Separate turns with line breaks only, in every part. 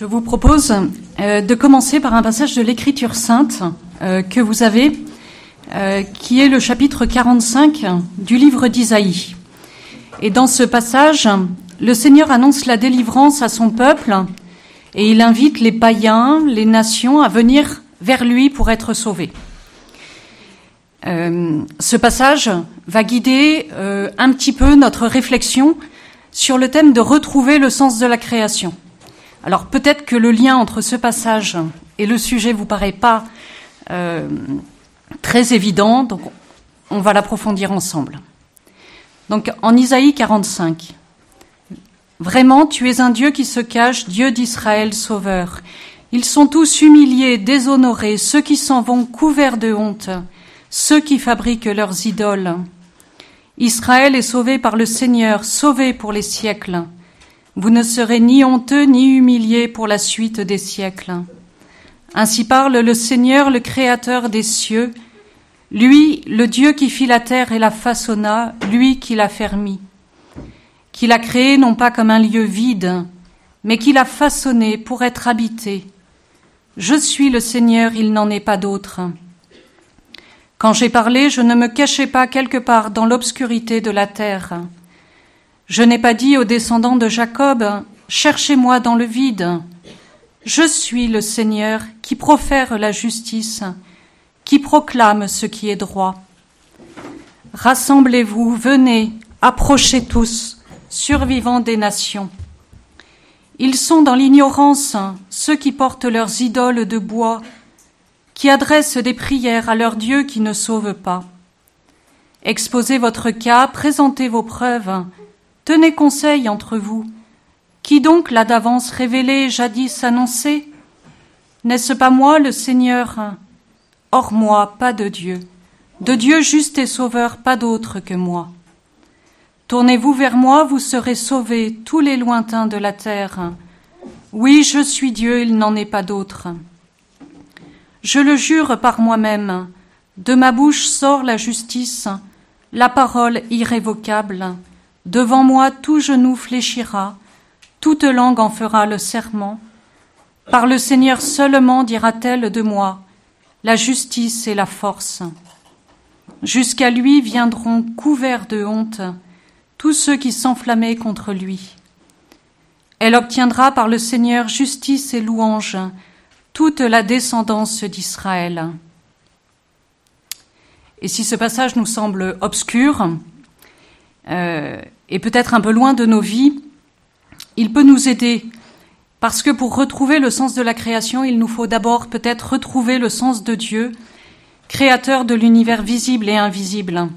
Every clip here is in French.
Je vous propose euh, de commencer par un passage de l'Écriture sainte euh, que vous avez, euh, qui est le chapitre 45 du livre d'Isaïe. Et dans ce passage, le Seigneur annonce la délivrance à son peuple et il invite les païens, les nations à venir vers lui pour être sauvés. ce passage va guider un petit peu notre réflexion sur le thème de retrouver le sens de la création. Alors peut-être que le lien entre ce passage et le sujet vous paraît pas euh, très évident, donc on va l'approfondir ensemble. Donc en Isaïe 45, vraiment tu es un Dieu qui se cache, Dieu d'Israël sauveur. Ils sont tous humiliés, déshonorés, ceux qui s'en vont couverts de honte, ceux qui fabriquent leurs idoles. Israël est sauvé par le Seigneur, sauvé pour les siècles. Vous ne serez ni honteux ni humiliés pour la suite des siècles. Ainsi parle le Seigneur, le Créateur des cieux, lui, le Dieu qui fit la terre et la façonna, lui qui l'a fermie, qui l'a créé non pas comme un lieu vide, mais qui l'a façonné pour être habité. Je suis le Seigneur, il n'en est pas d'autre. Quand j'ai parlé, je ne me cachais pas quelque part dans l'obscurité de la terre. Je n'ai pas dit aux descendants de Jacob, Cherchez-moi dans le vide. Je suis le Seigneur qui profère la justice, qui proclame ce qui est droit. Rassemblez-vous, venez, approchez tous, survivants des nations. Ils sont dans l'ignorance, ceux qui portent leurs idoles de bois qui adressent des prières à leur Dieu qui ne sauve pas. Exposez votre cas, présentez vos preuves, tenez conseil entre vous. Qui donc l'a d'avance révélé, jadis annoncé? N'est-ce pas moi le Seigneur? Hors moi, pas de Dieu. De Dieu juste et sauveur, pas d'autre que moi. Tournez-vous vers moi, vous serez sauvés, tous les lointains de la terre. Oui, je suis Dieu, il n'en est pas d'autre. Je le jure par moi-même, de ma bouche sort la justice, la parole irrévocable. Devant moi tout genou fléchira, toute langue en fera le serment. Par le Seigneur seulement dira-t-elle de moi, la justice et la force. Jusqu'à lui viendront couverts de honte tous ceux qui s'enflammaient contre lui. Elle obtiendra par le Seigneur justice et louange, toute la descendance d'Israël. Et si ce passage nous semble obscur et peut-être un peu loin de nos vies, il peut nous aider parce que pour retrouver le sens de la création, il nous faut d'abord peut-être retrouver le sens de Dieu, créateur de l'univers visible et invisible.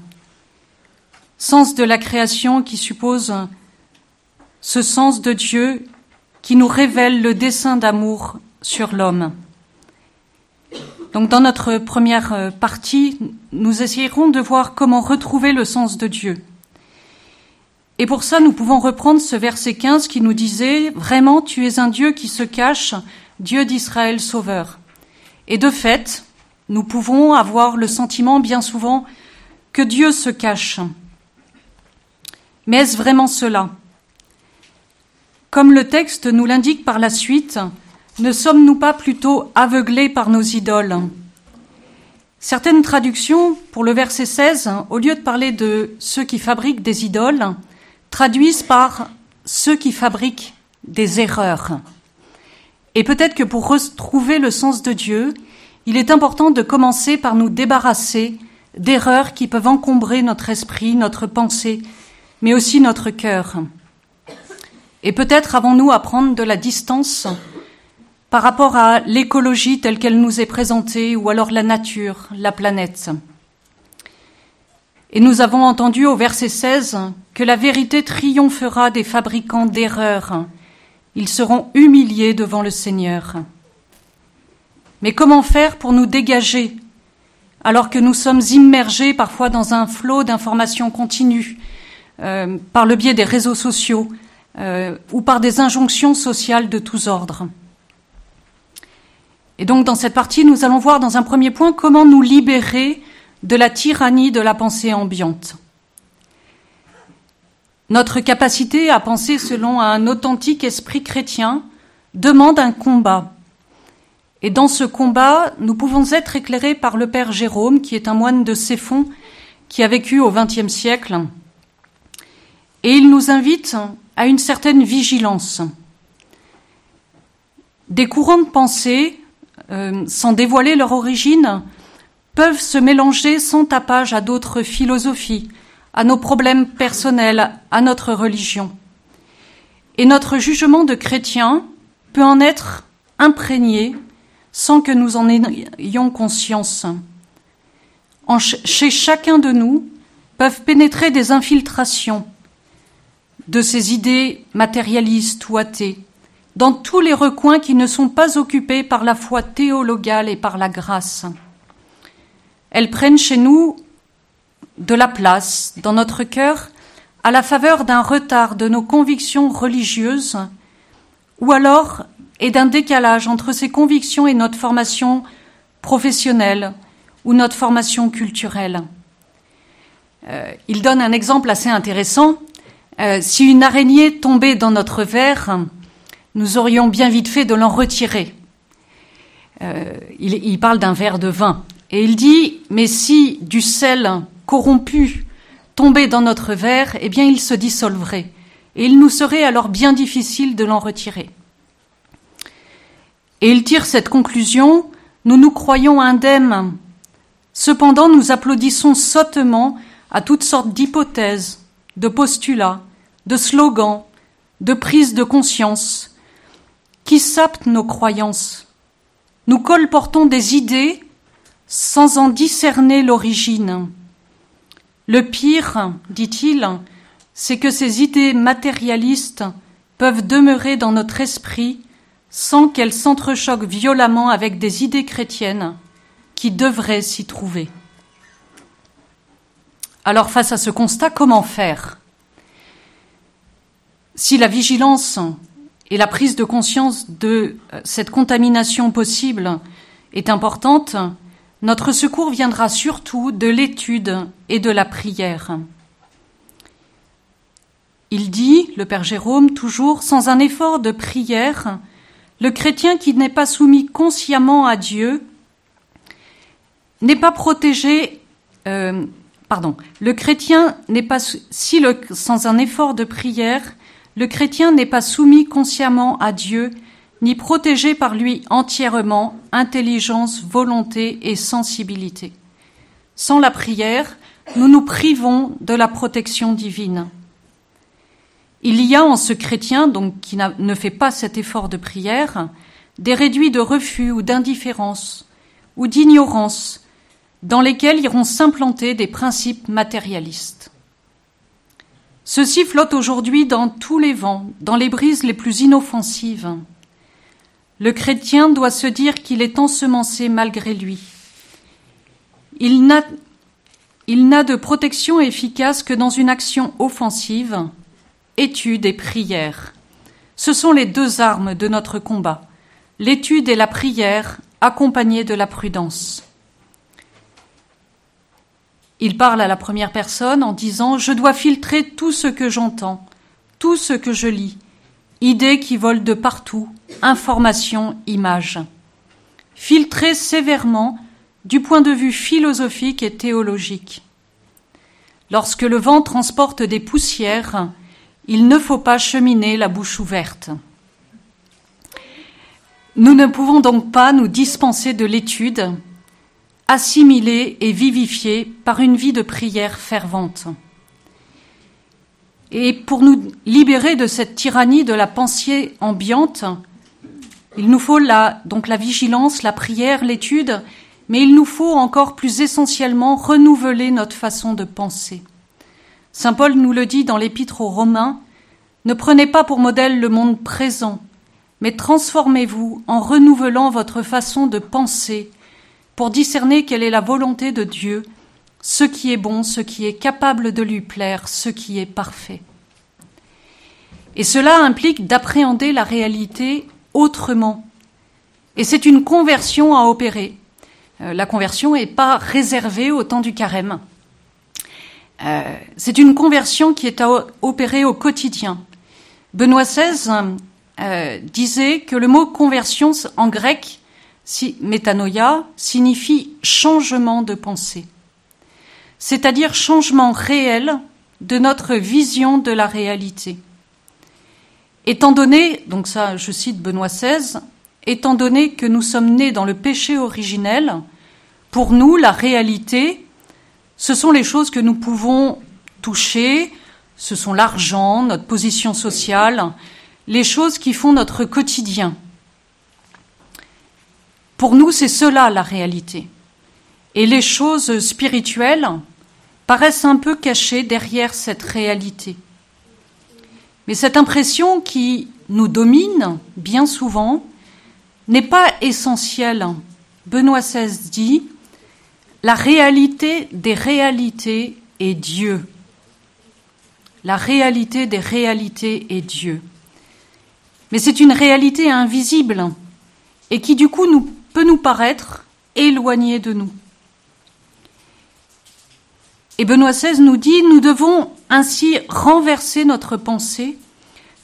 Sens de la création qui suppose ce sens de Dieu qui nous révèle le dessein d'amour sur l'homme. Donc dans notre première euh, partie, nous essayerons de voir comment retrouver le sens de Dieu. Et pour ça, nous pouvons reprendre ce verset 15 qui nous disait Vraiment, tu es un Dieu qui se cache, Dieu d'Israël sauveur. Et de fait, nous pouvons avoir le sentiment bien souvent que Dieu se cache. Mais est-ce vraiment cela? Comme le texte nous l'indique par la suite, ne sommes-nous pas plutôt aveuglés par nos idoles? Certaines traductions, pour le verset 16, au lieu de parler de ceux qui fabriquent des idoles, traduisent par ceux qui fabriquent des erreurs. Et peut-être que pour retrouver le sens de Dieu, il est important de commencer par nous débarrasser d'erreurs qui peuvent encombrer notre esprit, notre pensée, mais aussi notre cœur. Et peut-être avons-nous à prendre de la distance par rapport à l'écologie telle qu'elle nous est présentée ou alors la nature, la planète. Et nous avons entendu au verset 16 que la vérité triomphera des fabricants d'erreurs. Ils seront humiliés devant le Seigneur. Mais comment faire pour nous dégager alors que nous sommes immergés parfois dans un flot d'informations continues euh, par le biais des réseaux sociaux euh, ou par des injonctions sociales de tous ordres? Et donc dans cette partie, nous allons voir dans un premier point comment nous libérer de la tyrannie de la pensée ambiante. Notre capacité à penser selon un authentique esprit chrétien demande un combat. Et dans ce combat, nous pouvons être éclairés par le Père Jérôme, qui est un moine de Céphon, qui a vécu au XXe siècle. Et il nous invite à une certaine vigilance. Des courants de pensée, euh, sans dévoiler leur origine, peuvent se mélanger sans tapage à d'autres philosophies, à nos problèmes personnels, à notre religion. Et notre jugement de chrétien peut en être imprégné sans que nous en ayons conscience. En chez chacun de nous peuvent pénétrer des infiltrations de ces idées matérialistes ou athées, dans tous les recoins qui ne sont pas occupés par la foi théologale et par la grâce. Elles prennent chez nous de la place dans notre cœur à la faveur d'un retard de nos convictions religieuses ou alors et d'un décalage entre ces convictions et notre formation professionnelle ou notre formation culturelle. Euh, il donne un exemple assez intéressant. Euh, si une araignée tombait dans notre verre, nous aurions bien vite fait de l'en retirer. Euh, il, il parle d'un verre de vin. Et il dit, mais si du sel corrompu tombait dans notre verre, eh bien il se dissolverait. Et il nous serait alors bien difficile de l'en retirer. Et il tire cette conclusion, nous nous croyons indemnes. Cependant, nous applaudissons sottement à toutes sortes d'hypothèses, de postulats, de slogans, de prises de conscience, qui sapent nos croyances. Nous colportons des idées sans en discerner l'origine. Le pire, dit-il, c'est que ces idées matérialistes peuvent demeurer dans notre esprit sans qu'elles s'entrechoquent violemment avec des idées chrétiennes qui devraient s'y trouver. Alors face à ce constat, comment faire? Si la vigilance et la prise de conscience de cette contamination possible est importante, notre secours viendra surtout de l'étude et de la prière. Il dit, le Père Jérôme, toujours, sans un effort de prière, le chrétien qui n'est pas soumis consciemment à Dieu n'est pas protégé. Euh, pardon. Le chrétien n'est pas sans un effort de prière, le chrétien n'est pas soumis consciemment à Dieu ni protégé par lui entièrement intelligence, volonté et sensibilité. Sans la prière, nous nous privons de la protection divine. Il y a en ce chrétien, donc qui ne fait pas cet effort de prière, des réduits de refus ou d'indifférence ou d'ignorance dans lesquels iront s'implanter des principes matérialistes. Ceux-ci flottent aujourd'hui dans tous les vents, dans les brises les plus inoffensives. Le chrétien doit se dire qu'il est ensemencé malgré lui. Il n'a, de protection efficace que dans une action offensive, étude et prière. Ce sont les deux armes de notre combat, l'étude et la prière accompagnées de la prudence. Il parle à la première personne en disant Je dois filtrer tout ce que j'entends, tout ce que je lis, idées qui volent de partout, informations, images. Filtrer sévèrement du point de vue philosophique et théologique. Lorsque le vent transporte des poussières, il ne faut pas cheminer la bouche ouverte. Nous ne pouvons donc pas nous dispenser de l'étude, assimilée et vivifiée par une vie de prière fervente. Et pour nous libérer de cette tyrannie de la pensée ambiante, il nous faut la, donc la vigilance, la prière, l'étude, mais il nous faut encore plus essentiellement renouveler notre façon de penser. Saint Paul nous le dit dans l'épître aux Romains, ne prenez pas pour modèle le monde présent, mais transformez-vous en renouvelant votre façon de penser pour discerner quelle est la volonté de Dieu ce qui est bon, ce qui est capable de lui plaire, ce qui est parfait. Et cela implique d'appréhender la réalité autrement. Et c'est une conversion à opérer. Euh, la conversion n'est pas réservée au temps du carême. Euh, c'est une conversion qui est à opérer au quotidien. Benoît XVI euh, disait que le mot conversion en grec, si, métanoïa, signifie changement de pensée, c'est-à-dire changement réel de notre vision de la réalité. Étant donné, donc ça je cite Benoît XVI, étant donné que nous sommes nés dans le péché originel, pour nous la réalité, ce sont les choses que nous pouvons toucher, ce sont l'argent, notre position sociale, les choses qui font notre quotidien. Pour nous, c'est cela la réalité. Et les choses spirituelles paraissent un peu cachées derrière cette réalité. Mais cette impression qui nous domine bien souvent n'est pas essentielle. Benoît XVI dit La réalité des réalités est Dieu. La réalité des réalités est Dieu. Mais c'est une réalité invisible et qui du coup peut nous paraître éloignée de nous. Et Benoît XVI nous dit, nous devons ainsi renverser notre pensée,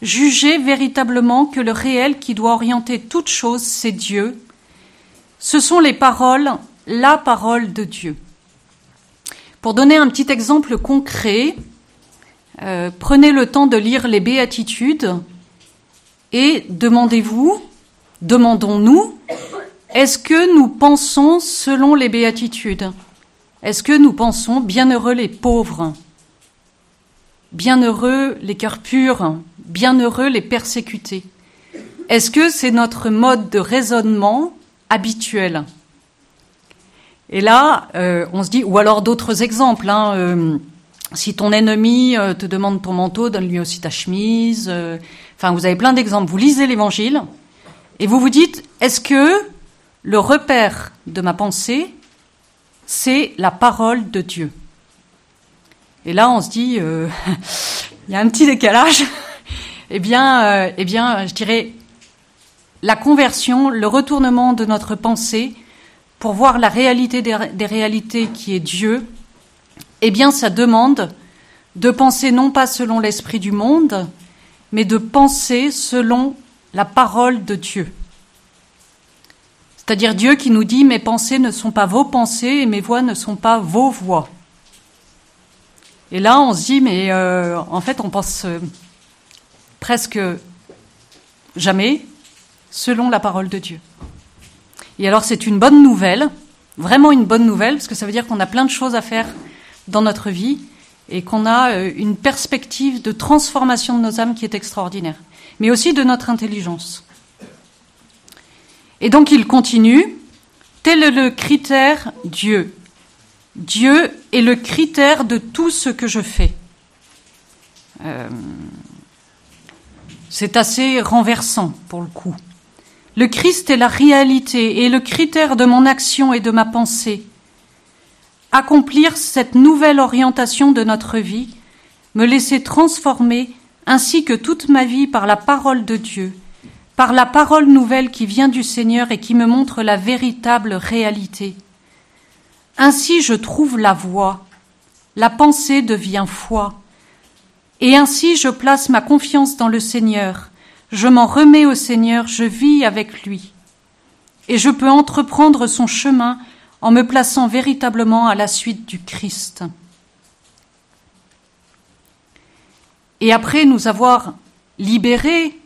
juger véritablement que le réel qui doit orienter toute chose, c'est Dieu. Ce sont les paroles, la parole de Dieu. Pour donner un petit exemple concret, euh, prenez le temps de lire les béatitudes et demandez-vous, demandons-nous, est-ce que nous pensons selon les béatitudes? Est-ce que nous pensons bienheureux les pauvres, bienheureux les cœurs purs, bienheureux les persécutés? Est-ce que c'est notre mode de raisonnement habituel? Et là, euh, on se dit, ou alors d'autres exemples. Hein, euh, si ton ennemi euh, te demande ton manteau, donne-lui aussi ta chemise. enfin, vous avez plein d'exemples. Vous lisez l'Évangile et vous vous dites, est-ce que le repère de ma pensée c'est la parole de Dieu. Et là, on se dit, euh, il y a un petit décalage. eh bien, euh, eh bien, je dirais, la conversion, le retournement de notre pensée pour voir la réalité des, des réalités qui est Dieu, eh bien, ça demande de penser non pas selon l'esprit du monde, mais de penser selon la parole de Dieu. C'est-à-dire Dieu qui nous dit mes pensées ne sont pas vos pensées et mes voix ne sont pas vos voix. Et là, on se dit, mais euh, en fait, on pense euh, presque jamais selon la parole de Dieu. Et alors, c'est une bonne nouvelle, vraiment une bonne nouvelle, parce que ça veut dire qu'on a plein de choses à faire dans notre vie et qu'on a euh, une perspective de transformation de nos âmes qui est extraordinaire, mais aussi de notre intelligence. Et donc il continue, tel est le critère Dieu. Dieu est le critère de tout ce que je fais. Euh, c'est assez renversant pour le coup. Le Christ est la réalité et le critère de mon action et de ma pensée. Accomplir cette nouvelle orientation de notre vie, me laisser transformer ainsi que toute ma vie par la parole de Dieu, par la parole nouvelle qui vient du Seigneur et qui me montre la véritable réalité. Ainsi je trouve la voie, la pensée devient foi, et ainsi je place ma confiance dans le Seigneur, je m'en remets au Seigneur, je vis avec lui, et je peux entreprendre son chemin en me plaçant véritablement à la suite du Christ. Et après nous avoir libérés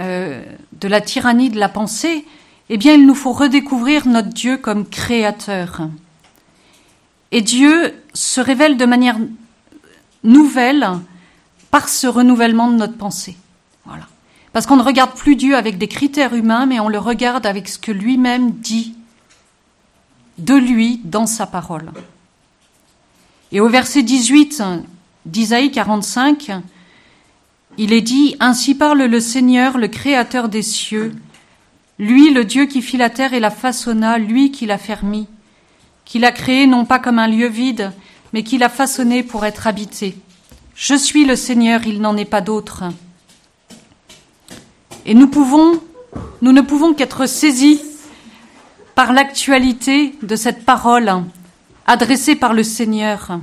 euh, de la tyrannie de la pensée, eh bien, il nous faut redécouvrir notre Dieu comme créateur. Et Dieu se révèle de manière nouvelle par ce renouvellement de notre pensée. Voilà. Parce qu'on ne regarde plus Dieu avec des critères humains, mais on le regarde avec ce que lui-même dit de lui dans sa parole. Et au verset 18 d'Isaïe 45, il est dit, Ainsi parle le Seigneur, le Créateur des cieux, lui le Dieu qui fit la terre et la façonna, lui qui l'a fermie, qui l'a créé non pas comme un lieu vide, mais qui l'a façonné pour être habité. Je suis le Seigneur, il n'en est pas d'autre. Et nous ne pouvons qu'être saisis par l'actualité de cette parole adressée par le Seigneur.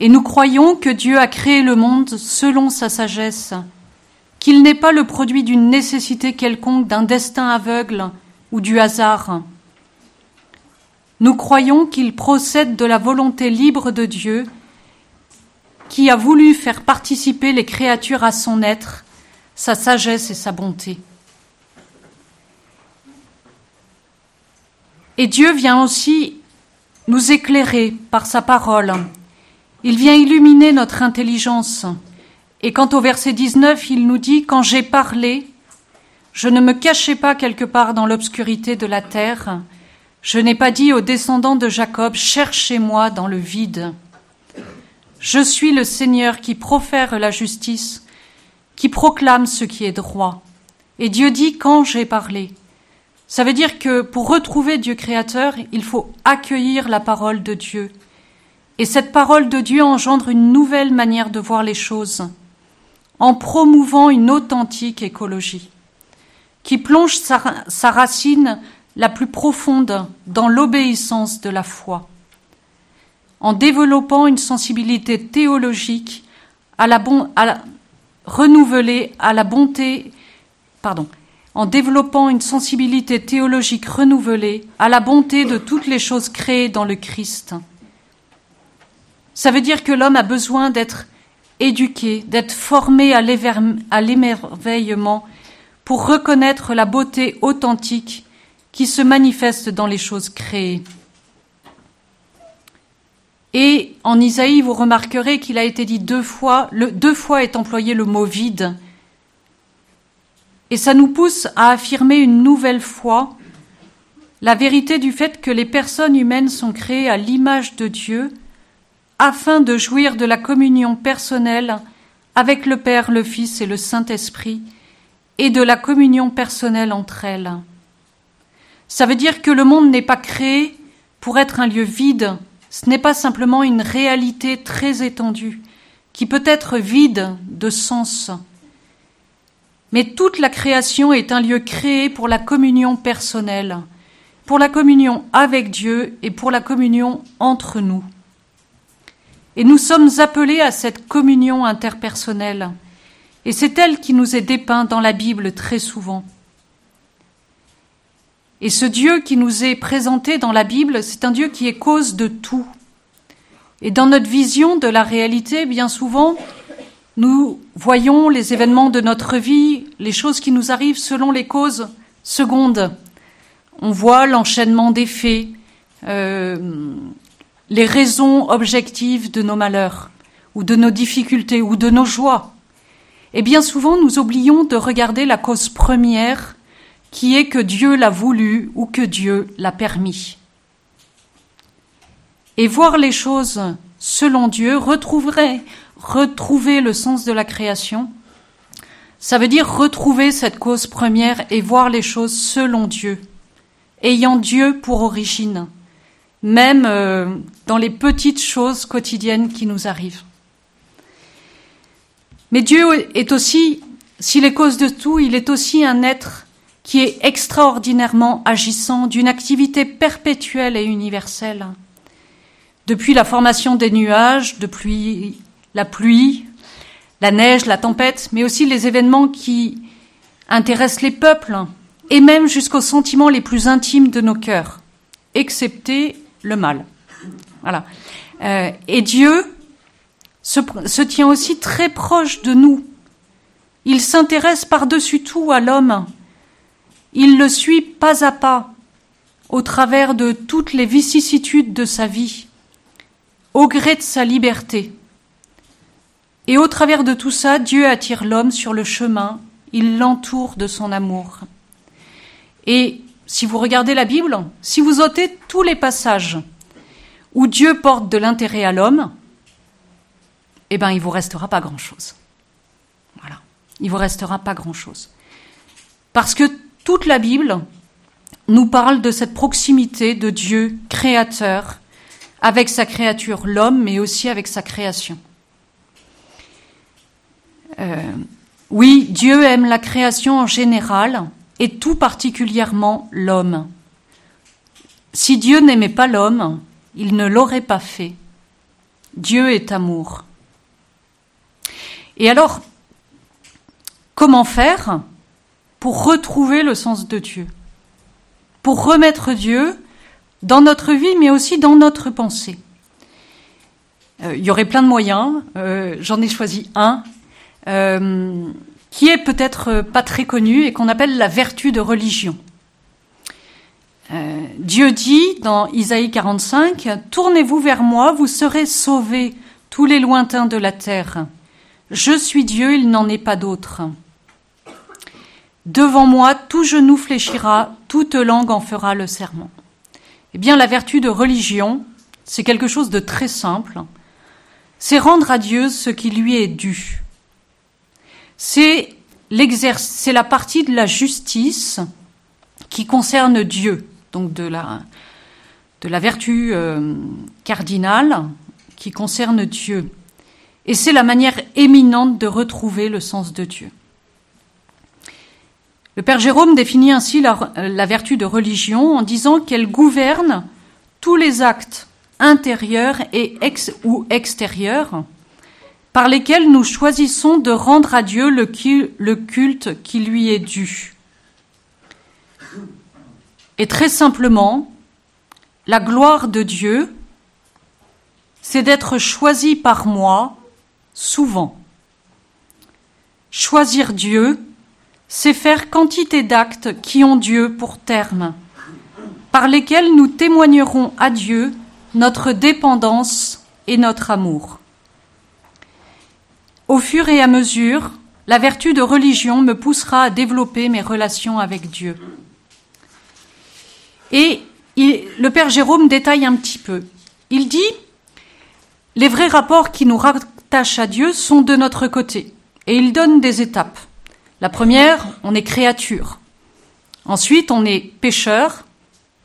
Et nous croyons que Dieu a créé le monde selon sa sagesse, qu'il n'est pas le produit d'une nécessité quelconque, d'un destin aveugle ou du hasard. Nous croyons qu'il procède de la volonté libre de Dieu qui a voulu faire participer les créatures à son être, sa sagesse et sa bonté. Et Dieu vient aussi nous éclairer par sa parole. Il vient illuminer notre intelligence. Et quant au verset 19, il nous dit, Quand j'ai parlé, je ne me cachais pas quelque part dans l'obscurité de la terre, je n'ai pas dit aux descendants de Jacob, Cherchez-moi dans le vide. Je suis le Seigneur qui profère la justice, qui proclame ce qui est droit. Et Dieu dit quand j'ai parlé. Ça veut dire que pour retrouver Dieu créateur, il faut accueillir la parole de Dieu. Et cette parole de Dieu engendre une nouvelle manière de voir les choses, en promouvant une authentique écologie, qui plonge sa, racine la plus profonde dans l'obéissance de la foi en développant une sensibilité théologique renouvelée à la bonté, en développant une sensibilité théologique renouvelée à la bonté de toutes les choses créées dans le Christ. Ça veut dire que l'homme a besoin d'être éduqué, d'être formé à l'émerveillement pour reconnaître la beauté authentique qui se manifeste dans les choses créées. Et en Isaïe, vous remarquerez qu'il a été dit deux fois, deux fois est employé le mot vide. Et ça nous pousse à affirmer une nouvelle fois la vérité du fait que les personnes humaines sont créées à l'image de Dieu afin de jouir de la communion personnelle avec le Père, le Fils et le Saint-Esprit et de la communion personnelle entre elles. Ça veut dire que le monde n'est pas créé pour être un lieu vide ce n'est pas simplement une réalité très étendue, qui peut être vide de sens. Mais toute la création est un lieu créé pour la communion personnelle, pour la communion avec Dieu et pour la communion entre nous. Et nous sommes appelés à cette communion interpersonnelle, et c'est elle qui nous est dépeinte dans la Bible très souvent. Et ce Dieu qui nous est présenté dans la Bible, c'est un Dieu qui est cause de tout. Et dans notre vision de la réalité, bien souvent, nous voyons les événements de notre vie, les choses qui nous arrivent selon les causes secondes. On voit l'enchaînement des faits, euh, les raisons objectives de nos malheurs, ou de nos difficultés, ou de nos joies. Et bien souvent, nous oublions de regarder la cause première qui est que Dieu l'a voulu ou que Dieu l'a permis. Et voir les choses selon Dieu, retrouverait, retrouver le sens de la création, ça veut dire retrouver cette cause première et voir les choses selon Dieu, ayant Dieu pour origine, même euh, dans les petites choses quotidiennes qui nous arrivent. Mais Dieu est aussi, s'il est cause de tout, il est aussi un être qui est extraordinairement agissant, d'une activité perpétuelle et universelle. Depuis la formation des nuages, depuis la pluie, la neige, la tempête, mais aussi les événements qui intéressent les peuples, et même jusqu'aux sentiments les plus intimes de nos cœurs, excepté le mal. Voilà. Euh, et Dieu se, se tient aussi très proche de nous. Il s'intéresse par-dessus tout à l'homme il le suit pas à pas au travers de toutes les vicissitudes de sa vie, au gré de sa liberté. Et au travers de tout ça, Dieu attire l'homme sur le chemin, il l'entoure de son amour. Et si vous regardez la Bible, si vous ôtez tous les passages où Dieu porte de l'intérêt à l'homme, eh bien, il vous restera pas grand-chose. Voilà. Il vous restera pas grand-chose. Parce que toute la Bible nous parle de cette proximité de Dieu créateur avec sa créature, l'homme, mais aussi avec sa création. Euh, oui, Dieu aime la création en général et tout particulièrement l'homme. Si Dieu n'aimait pas l'homme, il ne l'aurait pas fait. Dieu est amour. Et alors, comment faire pour retrouver le sens de Dieu, pour remettre Dieu dans notre vie, mais aussi dans notre pensée. Euh, il y aurait plein de moyens, euh, j'en ai choisi un, euh, qui est peut-être pas très connu et qu'on appelle la vertu de religion. Dieu dit dans Isaïe 45, Tournez-vous vers moi, vous serez sauvés, tous les lointains de la terre. Je suis Dieu, il n'en est pas d'autre. Devant moi, tout genou fléchira, toute langue en fera le serment. Eh bien, la vertu de religion, c'est quelque chose de très simple. C'est rendre à Dieu ce qui lui est dû. C'est la partie de la justice qui concerne Dieu, donc de la, vertu euh, cardinale qui concerne Dieu. Et c'est la manière éminente de retrouver le sens de Dieu. Le Père Jérôme définit ainsi la, vertu de religion en disant qu'elle gouverne tous les actes intérieurs ou extérieurs par lesquels nous choisissons de rendre à Dieu le, culte qui lui est dû. Et très simplement, la gloire de Dieu, c'est d'être choisi par moi souvent. Choisir Dieu, c'est faire quantité d'actes qui ont Dieu pour terme, par lesquels nous témoignerons à Dieu notre dépendance et notre amour. Au fur et à mesure, la vertu de religion me poussera à développer mes relations avec Dieu. Et le Père Jérôme détaille un petit peu. Il dit, les vrais rapports qui nous rattachent à Dieu sont de notre côté, et il donne des étapes. La première, on est créature. Ensuite, on est pécheur,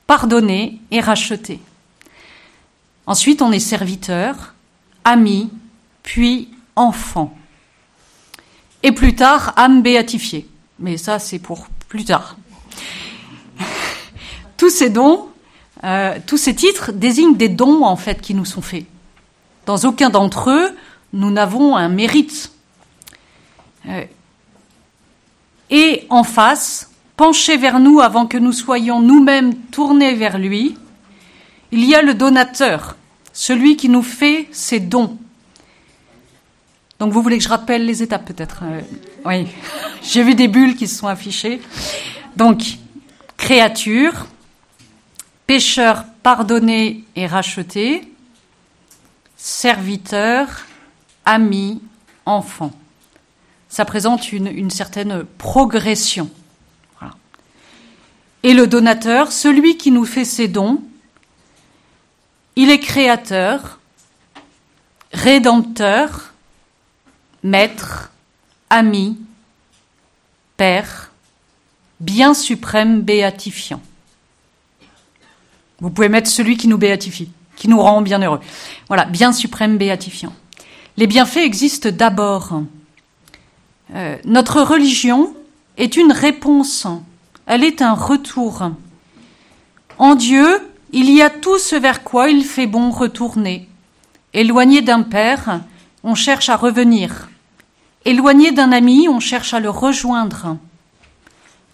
pardonné et racheté. Ensuite, on est serviteur, ami, puis enfant. Et plus tard, âme béatifiée. Mais ça, c'est pour plus tard. tous ces dons, euh, tous ces titres désignent des dons en fait qui nous sont faits. Dans aucun d'entre eux, nous n'avons un mérite. Euh, et en face, penché vers nous avant que nous soyons nous-mêmes tournés vers lui, il y a le donateur, celui qui nous fait ses dons. Donc vous voulez que je rappelle les étapes peut-être euh, Oui, j'ai vu des bulles qui se sont affichées. Donc, créature, pécheur pardonné et racheté, serviteur, ami, enfant ça présente une, certaine progression. Et le donateur, celui qui nous fait ses dons, il est créateur, rédempteur, maître, ami, père, bien suprême béatifiant. Vous pouvez mettre celui qui nous béatifie, qui nous rend bien heureux. Voilà, bien suprême béatifiant. Les bienfaits existent d'abord euh, notre religion est une réponse, elle est un retour. En Dieu, il y a tout ce vers quoi il fait bon retourner. Éloigné d'un père, on cherche à revenir. Éloigné d'un ami, on cherche à le rejoindre.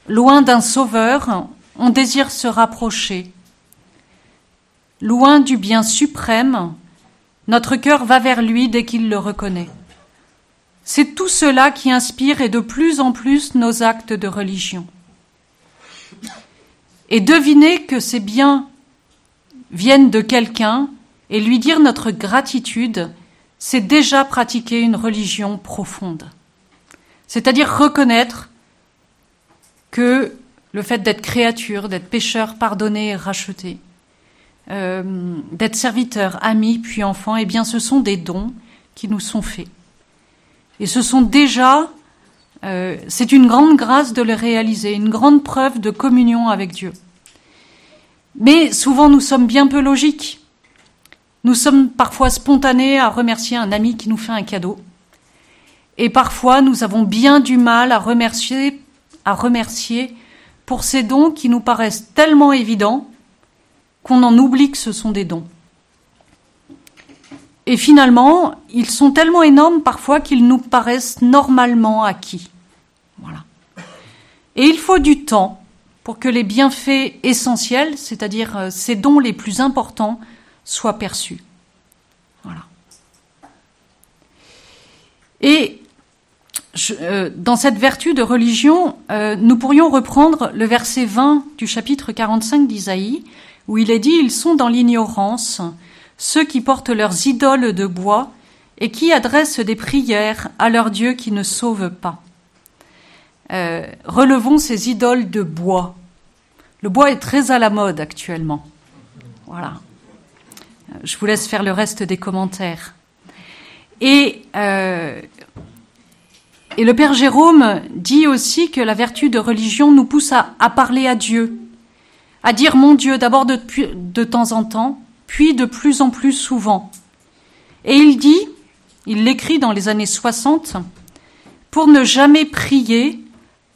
Loin d'un sauveur, on désire se rapprocher. Loin du bien suprême, notre cœur va vers lui dès qu'il le reconnaît. C'est tout cela qui inspire et de plus en plus nos actes de religion. Et deviner que ces biens viennent de quelqu'un et lui dire notre gratitude, c'est déjà pratiquer une religion profonde. C'est-à-dire reconnaître que le fait d'être créature, d'être pécheur, pardonné et racheté, euh, d'être serviteur, ami, puis enfant, eh bien ce sont des dons qui nous sont faits. Et ce sont déjà, euh, c'est une grande grâce de le réaliser, une grande preuve de communion avec Dieu. Mais souvent nous sommes bien peu logiques. Nous sommes parfois spontanés à remercier un ami qui nous fait un cadeau. Et parfois nous avons bien du mal à remercier, à remercier pour ces dons qui nous paraissent tellement évidents qu'on en oublie que ce sont des dons. Et finalement, ils sont tellement énormes parfois qu'ils nous paraissent normalement acquis. Voilà. Et il faut du temps pour que les bienfaits essentiels, c'est-à-dire euh, ces dons les plus importants, soient perçus. Voilà. Et euh, dans cette vertu de religion, euh, nous pourrions reprendre le verset 20 du chapitre 45 d'Isaïe, où il est dit Ils sont dans l'ignorance, ceux qui portent leurs idoles de bois et qui adressent des prières à leur Dieu qui ne sauve pas. Euh, relevons ces idoles de bois. Le bois est très à la mode actuellement. Voilà. Je vous laisse faire le reste des commentaires. Et, euh, et le Père Jérôme dit aussi que la vertu de religion nous pousse à, à parler à Dieu, à dire mon Dieu d'abord de, de temps en temps, puis de plus en plus souvent. Et il dit, il l'écrit dans les années 60, pour ne jamais prier,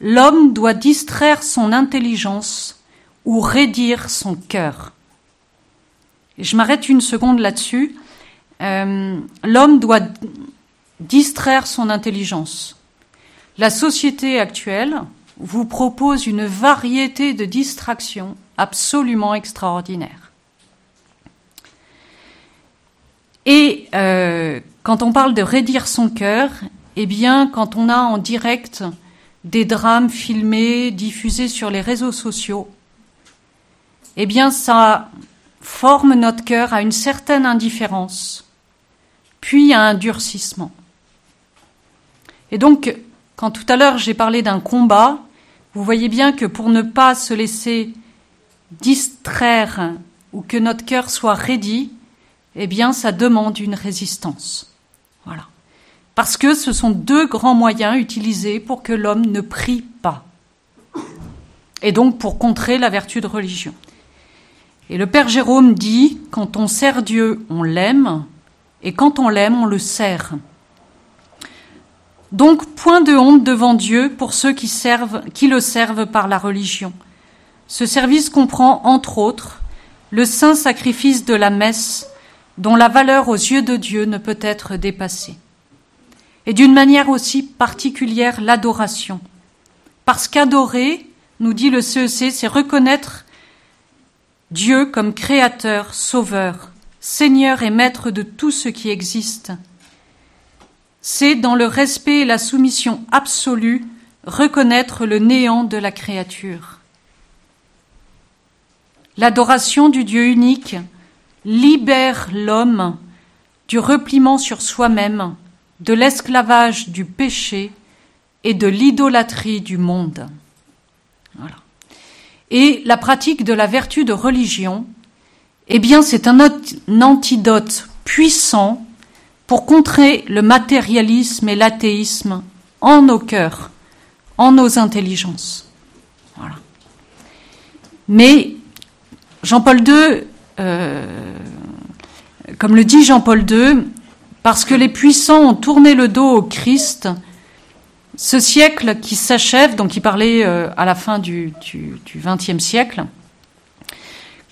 l'homme doit distraire son intelligence ou raidir son cœur. Je m'arrête une seconde là-dessus. Euh, l'homme doit distraire son intelligence. La société actuelle vous propose une variété de distractions absolument extraordinaires. Et euh, quand on parle de raidir son cœur, eh bien, quand on a en direct des drames filmés, diffusés sur les réseaux sociaux, eh bien, ça forme notre cœur à une certaine indifférence, puis à un durcissement. Et donc, quand tout à l'heure j'ai parlé d'un combat, vous voyez bien que pour ne pas se laisser distraire ou que notre cœur soit raidi, eh bien, ça demande une résistance. Voilà. Parce que ce sont deux grands moyens utilisés pour que l'homme ne prie pas. Et donc pour contrer la vertu de religion. Et le Père Jérôme dit, quand on sert Dieu, on l'aime, et quand on l'aime, on le sert. Donc, point de honte devant Dieu pour ceux qui, qui le servent par la religion. Ce service comprend, entre autres, le saint sacrifice de la messe, dont la valeur aux yeux de Dieu ne peut être dépassée. Et d'une manière aussi particulière, l'adoration. Parce qu'adorer, nous dit le CEC, e c'est reconnaître Dieu comme créateur, sauveur, Seigneur et maître de tout ce qui existe. C'est dans le respect et la soumission absolue reconnaître le néant de la créature. L'adoration du Dieu unique libère l'homme du repliement sur soi-même, de l'esclavage du péché et de l'idolâtrie du monde. Et la pratique de la vertu de religion, eh bien, c'est un, antidote puissant pour contrer le matérialisme et l'athéisme en nos cœurs, en nos intelligences. Mais Jean-Paul II, euh, comme le dit Jean-Paul II, parce que les puissants ont tourné le dos au Christ, ce siècle qui s'achève, donc il parlait euh, à la fin du XXe siècle,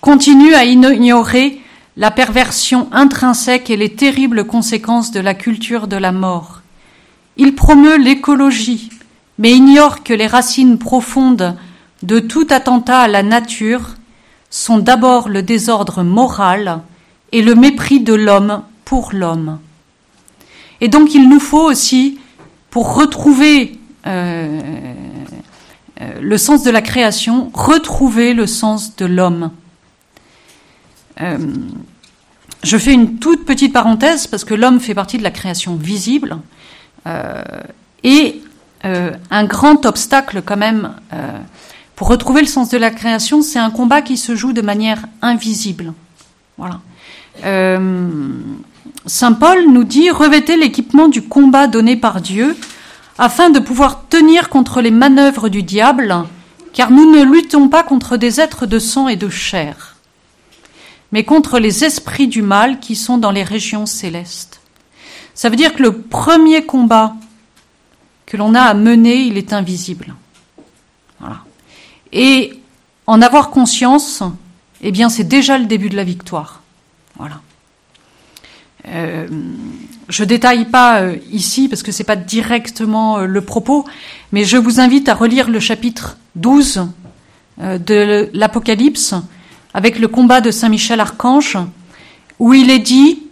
continue à ignorer la perversion intrinsèque et les terribles conséquences de la culture de la mort. Il promeut l'écologie, mais ignore que les racines profondes de tout attentat à la nature sont d'abord le désordre moral et le mépris de l'homme pour l'homme. Et donc il nous faut aussi, pour retrouver euh, euh, le sens de la création, retrouver le sens de l'homme. Euh, je fais une toute petite parenthèse parce que l'homme fait partie de la création visible et un grand obstacle quand même pour retrouver le sens de la création, c'est un combat qui se joue de manière invisible. Voilà. Euh, Saint Paul nous dit revêtez l'équipement du combat donné par Dieu afin de pouvoir tenir contre les manœuvres du diable, car nous ne luttons pas contre des êtres de sang et de chair, mais contre les esprits du mal qui sont dans les régions célestes. Ça veut dire que le premier combat que l'on a à mener, il est invisible. Voilà. Et en avoir conscience, eh bien, c'est déjà le début de la victoire. Voilà. Euh, je détaille pas euh, ici parce que c'est pas directement euh, le propos, mais je vous invite à relire le chapitre 12 euh, de l'Apocalypse avec le combat de Saint Michel Archange, où il est dit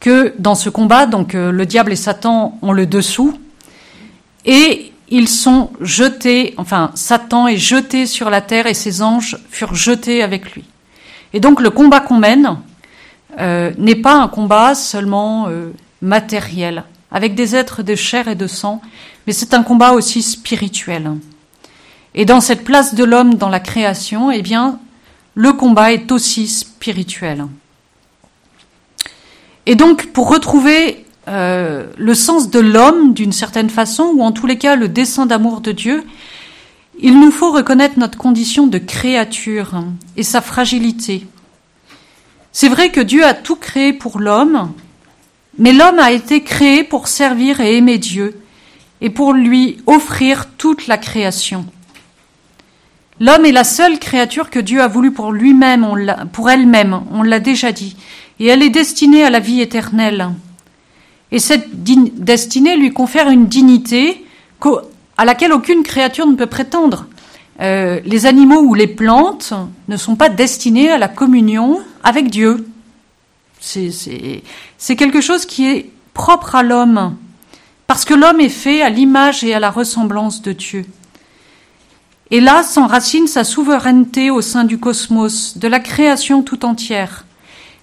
que dans ce combat, donc le diable et Satan ont le dessous, et ils sont jetés, enfin Satan est jeté sur la terre et ses anges furent jetés avec lui. Et donc le combat qu'on mène euh, n'est pas un combat seulement euh, matériel, avec des êtres de chair et de sang, mais c'est un combat aussi spirituel. Et dans cette place de l'homme dans la création, eh bien, le combat est aussi spirituel. Et donc, pour retrouver euh, le sens de l'homme d'une certaine façon, ou en tous les cas le dessein d'amour de Dieu, il nous faut reconnaître notre condition de créature et sa fragilité. C'est vrai que Dieu a tout créé pour l'homme, mais l'homme a été créé pour servir et aimer Dieu et pour lui offrir toute la création. L'homme est la seule créature que Dieu a voulu pour lui-même, pour elle-même, on l'a déjà dit, et elle est destinée à la vie éternelle. Et cette destinée lui confère une dignité à laquelle aucune créature ne peut prétendre. Euh, les animaux ou les plantes ne sont pas destinés à la communion avec Dieu. C'est quelque chose qui est propre à l'homme, parce que l'homme est fait à l'image et à la ressemblance de Dieu. Et là s'enracine sa souveraineté au sein du cosmos, de la création tout entière,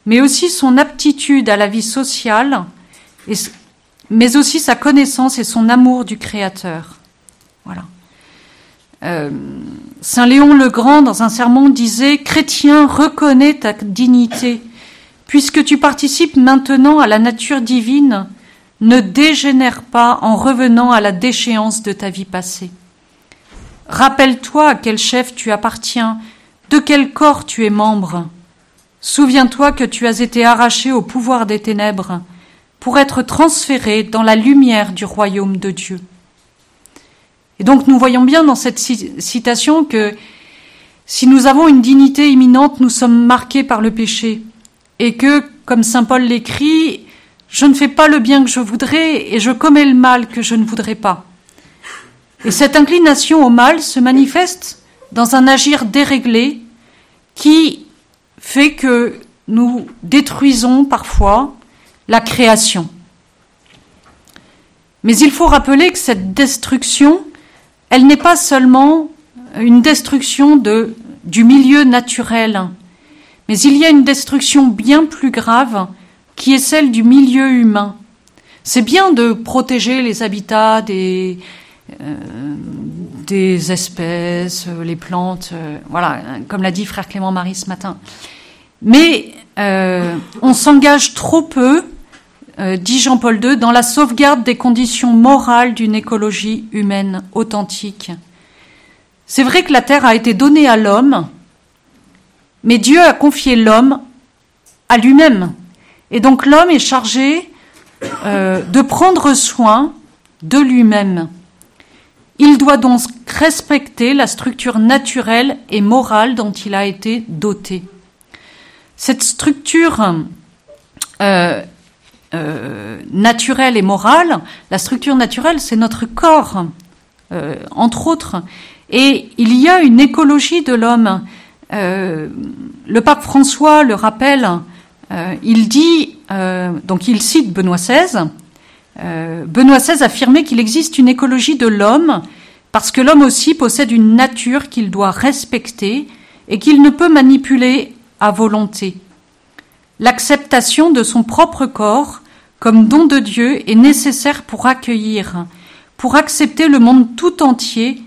mais aussi son aptitude à la vie sociale, mais aussi sa connaissance et son amour du Créateur. Voilà. Euh, Saint Léon le Grand, dans un sermon, disait Chrétien, reconnais ta dignité, puisque tu participes maintenant à la nature divine, ne dégénère pas en revenant à la déchéance de ta vie passée. Rappelle-toi à quel chef tu appartiens, de quel corps tu es membre. Souviens-toi que tu as été arraché au pouvoir des ténèbres pour être transféré dans la lumière du royaume de Dieu. Et donc nous voyons bien dans cette citation que si nous avons une dignité imminente, nous sommes marqués par le péché, et que, comme Saint Paul l'écrit, je ne fais pas le bien que je voudrais, et je commets le mal que je ne voudrais pas. Et cette inclination au mal se manifeste dans un agir déréglé qui fait que nous détruisons parfois la création. Mais il faut rappeler que cette destruction elle n'est pas seulement une destruction de, du milieu naturel, mais il y a une destruction bien plus grave qui est celle du milieu humain. C'est bien de protéger les habitats des, euh, espèces, les plantes, euh, voilà, comme l'a dit frère Clément Marie ce matin. Mais euh, on s'engage trop peu, dit Jean-Paul II, dans la sauvegarde des conditions morales d'une écologie humaine authentique. C'est vrai que la Terre a été donnée à l'homme, mais Dieu a confié l'homme à lui-même. Et donc l'homme est chargé euh, de prendre soin de lui-même. Il doit donc respecter la structure naturelle et morale dont il a été doté. Cette structure euh, euh, naturelle et morale, la structure naturelle, c'est notre corps, euh, entre autres. Et il y a une écologie de l'homme. Euh, le pape François le rappelle, il dit, donc il cite Benoît XVI, Benoît XVI affirmait qu'il existe une écologie de l'homme parce que l'homme aussi possède une nature qu'il doit respecter et qu'il ne peut manipuler à volonté. L'acceptation de son propre corps comme don de Dieu est nécessaire pour accueillir, pour accepter le monde tout entier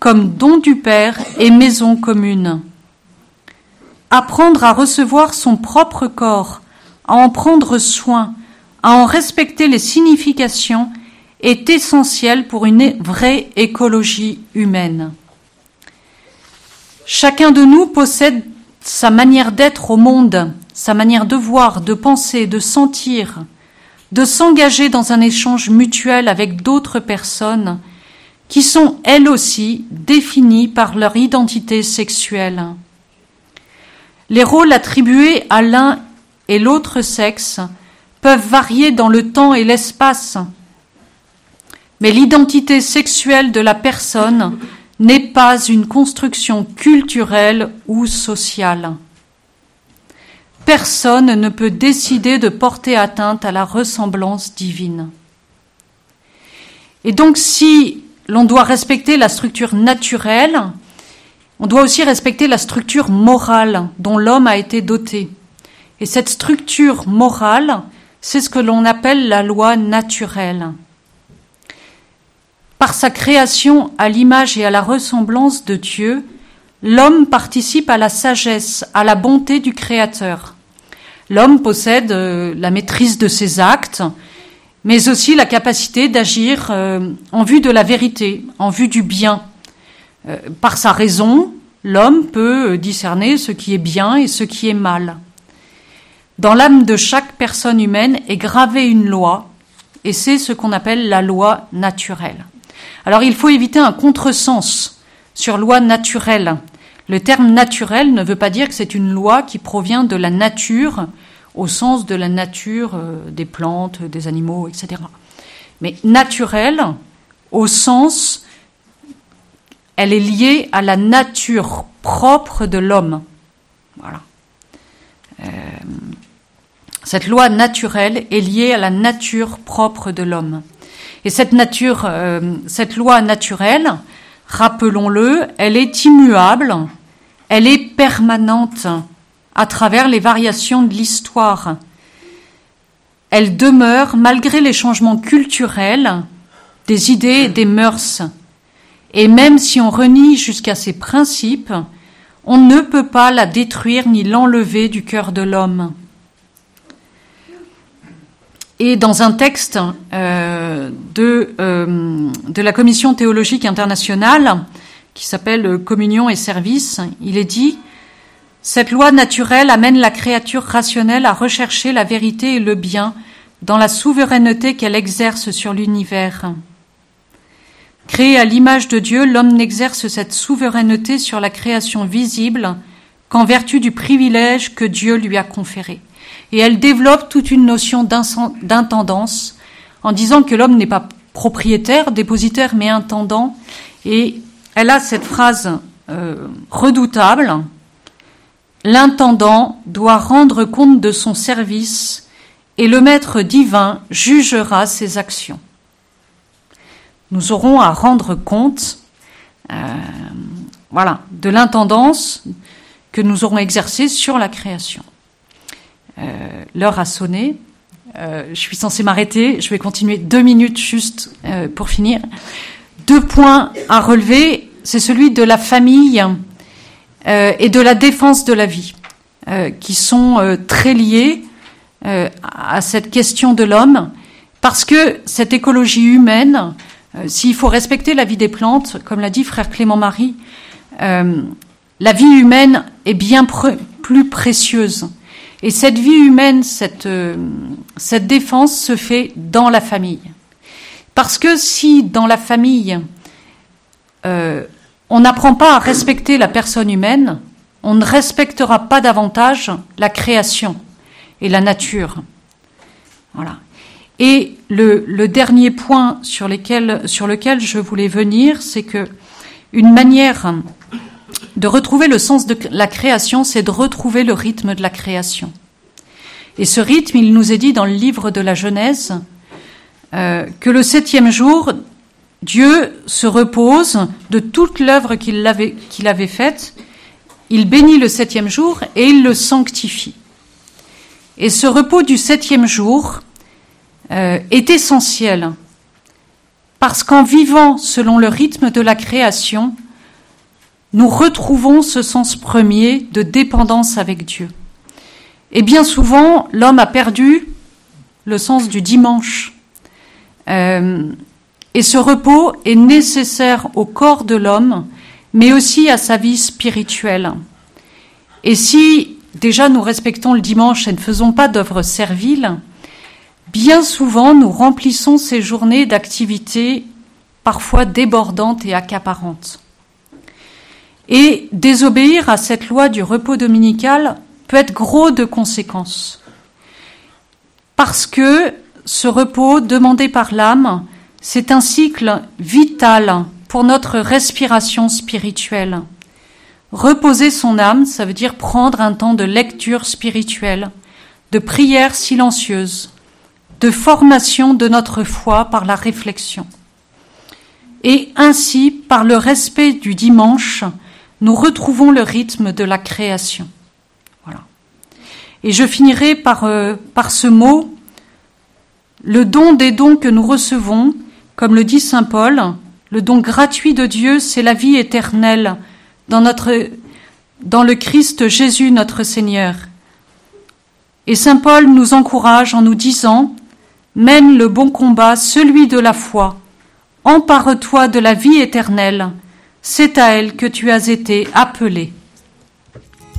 comme don du Père et maison commune. Apprendre à recevoir son propre corps, à en prendre soin, à en respecter les significations est essentiel pour une vraie écologie humaine. Chacun de nous possède sa manière d'être au monde, sa manière de voir, de penser, de sentir, de s'engager dans un échange mutuel avec d'autres personnes qui sont elles aussi définies par leur identité sexuelle. Les rôles attribués à l'un et l'autre sexe peuvent varier dans le temps et l'espace. Mais l'identité sexuelle de la personne n'est pas une construction culturelle ou sociale. Personne ne peut décider de porter atteinte à la ressemblance divine. Et donc si l'on doit respecter la structure naturelle, on doit aussi respecter la structure morale dont l'homme a été doté. Et cette structure morale, c'est ce que l'on appelle la loi naturelle. Par sa création à l'image et à la ressemblance de Dieu, l'homme participe à la sagesse, à la bonté du Créateur. L'homme possède euh, la maîtrise de ses actes, mais aussi la capacité d'agir euh, en vue de la vérité, en vue du bien. Euh, par sa raison, l'homme peut discerner ce qui est bien et ce qui est mal. Dans l'âme de chaque personne humaine est gravée une loi, et c'est ce qu'on appelle la loi naturelle. Alors il faut éviter un contresens sur loi naturelle. Le terme naturel ne veut pas dire que c'est une loi qui provient de la nature, au sens de la nature euh, des plantes, des animaux, etc. Mais naturelle, au sens, elle est liée à la nature propre de l'homme. Voilà. Euh, cette loi naturelle est liée à la nature propre de l'homme. Et cette nature, euh, cette loi naturelle, rappelons-le, elle est immuable, elle est permanente à travers les variations de l'histoire. Elle demeure malgré les changements culturels, des idées et des mœurs. Et même si on renie jusqu'à ses principes, on ne peut pas la détruire ni l'enlever du cœur de l'homme. Et dans un texte euh, euh, de la Commission théologique internationale qui s'appelle Communion et service, il est dit Cette loi naturelle amène la créature rationnelle à rechercher la vérité et le bien dans la souveraineté qu'elle exerce sur l'univers. Créé à l'image de Dieu, l'homme n'exerce cette souveraineté sur la création visible qu'en vertu du privilège que Dieu lui a conféré et elle développe toute une notion d'intendance en disant que l'homme n'est pas propriétaire, dépositaire, mais intendant. Et elle a cette phrase euh, redoutable, l'intendant doit rendre compte de son service et le maître divin jugera ses actions. Nous aurons à rendre compte euh, voilà, de l'intendance que nous aurons exercée sur la création. Euh, l'heure a sonné. Euh, je suis censée m'arrêter. Je vais continuer deux minutes juste pour finir. Deux points à relever. C'est celui de la famille et de la défense de la vie, qui sont très liés à cette question de l'homme, parce que cette écologie humaine, s'il faut respecter la vie des plantes, comme l'a dit frère Clément Marie, la vie humaine est bien plus précieuse et cette vie humaine, cette, euh, cette défense se fait dans la famille. Parce que si dans la famille, euh, on n'apprend pas à respecter la personne humaine, on ne respectera pas davantage la création et la nature. Voilà. Et le, dernier point sur, sur lequel je voulais venir, c'est que une manière de retrouver le sens de la création, c'est de retrouver le rythme de la création. Et ce rythme, il nous est dit dans le livre de la Genèse euh, que le septième jour, Dieu se repose de toute l'œuvre qu'il avait, avait faite, il bénit le septième jour et il le sanctifie. Et ce repos du septième jour euh, est essentiel parce qu'en vivant selon le rythme de la création, nous retrouvons ce sens premier de dépendance avec Dieu. Et bien souvent, l'homme a perdu le sens du dimanche. Euh, et ce repos est nécessaire au corps de l'homme, mais aussi à sa vie spirituelle. Et si déjà nous respectons le dimanche et ne faisons pas d'œuvres serviles, bien souvent nous remplissons ces journées d'activités parfois débordantes et accaparantes. Et désobéir à cette loi du repos dominical peut être gros de conséquences. Parce que ce repos demandé par l'âme C'est un cycle vital pour notre respiration spirituelle. Reposer son âme, ça veut dire prendre un temps de lecture spirituelle, de prière silencieuse, de formation de notre foi par la réflexion. Et ainsi, par le respect du dimanche, nous retrouvons le rythme de la création. Voilà. Et je finirai par, euh, par ce mot, le don des dons que nous recevons, comme le dit Saint Paul, le don gratuit de Dieu, c'est la vie éternelle dans, notre, dans le Christ Jésus notre Seigneur. Et Saint Paul nous encourage en nous disant, Mène le bon combat, celui de la foi, empare-toi de la vie éternelle, c'est à elle que tu as été appelé.